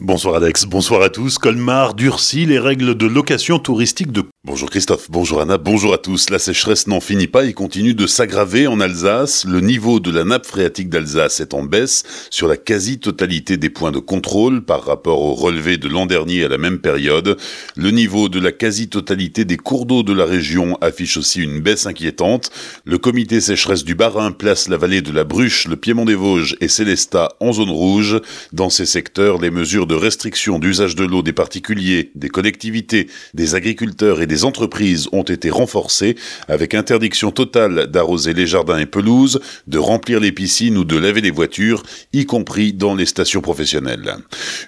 Bonsoir Alex, bonsoir à tous. Colmar durcit les règles de location touristique de... Bonjour Christophe, bonjour Anna, bonjour à tous. La sécheresse n'en finit pas et continue de s'aggraver en Alsace. Le niveau de la nappe phréatique d'Alsace est en baisse sur la quasi-totalité des points de contrôle par rapport au relevé de l'an dernier à la même période. Le niveau de la quasi-totalité des cours d'eau de la région affiche aussi une baisse inquiétante. Le comité sécheresse du Bas-Rhin place la vallée de la Bruche, le Piémont des Vosges et Célestat en zone rouge. Dans ces secteurs, les mesures de restriction d'usage de l'eau des particuliers, des collectivités, des agriculteurs et des entreprises ont été renforcées avec interdiction totale d'arroser les jardins et pelouses, de remplir les piscines ou de laver les voitures, y compris dans les stations professionnelles.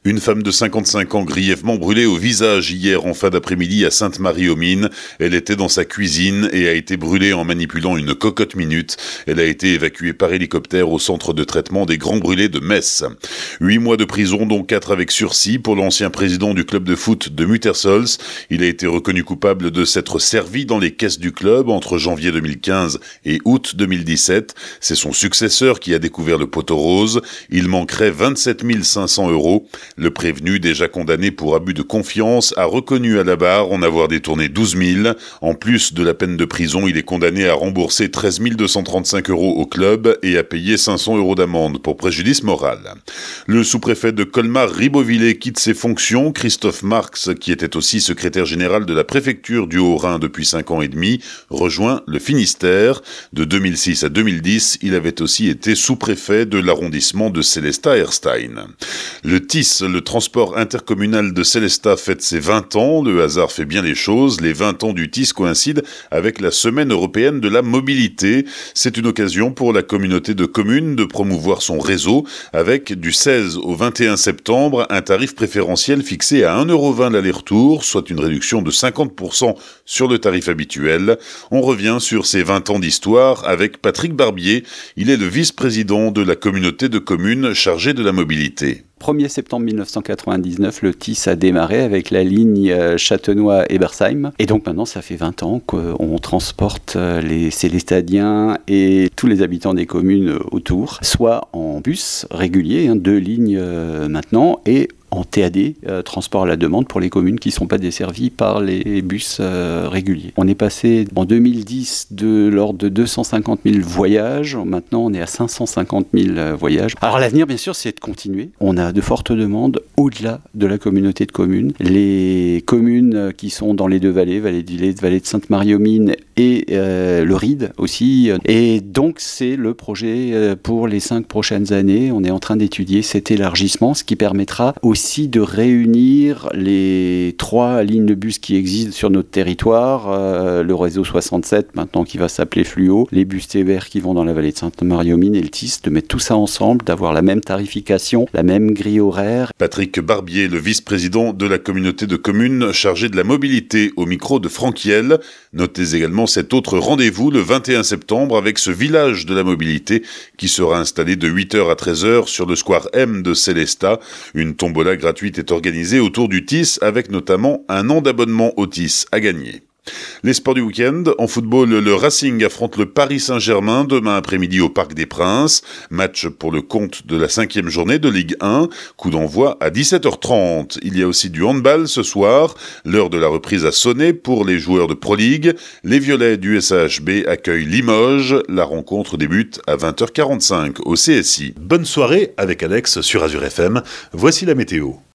Une femme de 55 ans grièvement brûlée au visage hier en fin d'après-midi à Sainte-Marie-aux-Mines. Elle était dans sa cuisine et a été brûlée en manipulant une cocotte minute. Elle a été évacuée par hélicoptère au centre de traitement des grands brûlés de Metz. Huit mois de prison, dont quatre avec sursis pour l'ancien président du club de foot de Muttersols. Il a été reconnu coupable de s'être servi dans les caisses du club entre janvier 2015 et août 2017. C'est son successeur qui a découvert le poteau rose. Il manquerait 27 500 euros. Le prévenu, déjà condamné pour abus de confiance, a reconnu à la barre en avoir détourné 12 000. En plus de la peine de prison, il est condamné à rembourser 13 235 euros au club et à payer 500 euros d'amende pour préjudice moral. Le sous-préfet de Colmar, Ribeauvillé, quitte ses fonctions. Christophe Marx, qui était aussi secrétaire général de la préfecture du Haut-Rhin depuis 5 ans et demi, rejoint le Finistère. De 2006 à 2010, il avait aussi été sous-préfet de l'arrondissement de Célestat-Erstein. Le TIS, le transport intercommunal de Célestat, fête ses 20 ans. Le hasard fait bien les choses. Les 20 ans du TIS coïncident avec la Semaine européenne de la mobilité. C'est une occasion pour la communauté de communes de promouvoir son réseau avec du 16 au 21 septembre un tarif préférentiel fixé à 1,20€ l'aller-retour, soit une réduction de 50% sur le tarif habituel. On revient sur ces 20 ans d'histoire avec Patrick Barbier. Il est le vice-président de la communauté de communes chargée de la mobilité. 1er septembre 1999, le TIS a démarré avec la ligne euh, Châtenois-Ebersheim. Et donc maintenant, ça fait 20 ans qu'on transporte euh, les Célestadiens et tous les habitants des communes autour, soit en bus régulier, hein, deux lignes euh, maintenant, et en TAD, euh, transport à la demande pour les communes qui ne sont pas desservies par les bus euh, réguliers. On est passé en 2010 de l'ordre de 250 000 voyages, maintenant on est à 550 000 euh, voyages. Alors l'avenir bien sûr c'est de continuer. On a de fortes demandes au-delà de la communauté de communes. Les communes qui sont dans les deux vallées, vallée vallée de Sainte-Marie-aux-Mines et le Ride aussi. Et donc c'est le projet pour les cinq prochaines années. On est en train d'étudier cet élargissement, ce qui permettra aussi de réunir les trois lignes de bus qui existent sur notre territoire, euh, le réseau 67 maintenant qui va s'appeler Fluo, les bus TVR qui vont dans la vallée de Sainte-Marie-aux-Mines et le TIS, de mettre tout ça ensemble, d'avoir la même tarification, la même grille horaire. Patrick Barbier, le vice-président de la communauté de communes chargé de la mobilité au micro de Franquiel. Notez également cet autre rendez-vous le 21 septembre avec ce village de la mobilité qui sera installé de 8h à 13h sur le square M de Célestat. Une tombola gratuite est organisée autour du TIS avec notamment un an d'abonnement au TIS à gagner. Les sports du week-end, en football, le Racing affronte le Paris Saint-Germain demain après-midi au Parc des Princes. Match pour le compte de la cinquième journée de Ligue 1. Coup d'envoi à 17h30. Il y a aussi du handball ce soir. L'heure de la reprise a sonné pour les joueurs de Pro League. Les Violets du SHB accueillent Limoges. La rencontre débute à 20h45 au CSI. Bonne soirée avec Alex sur Azure FM. Voici la météo.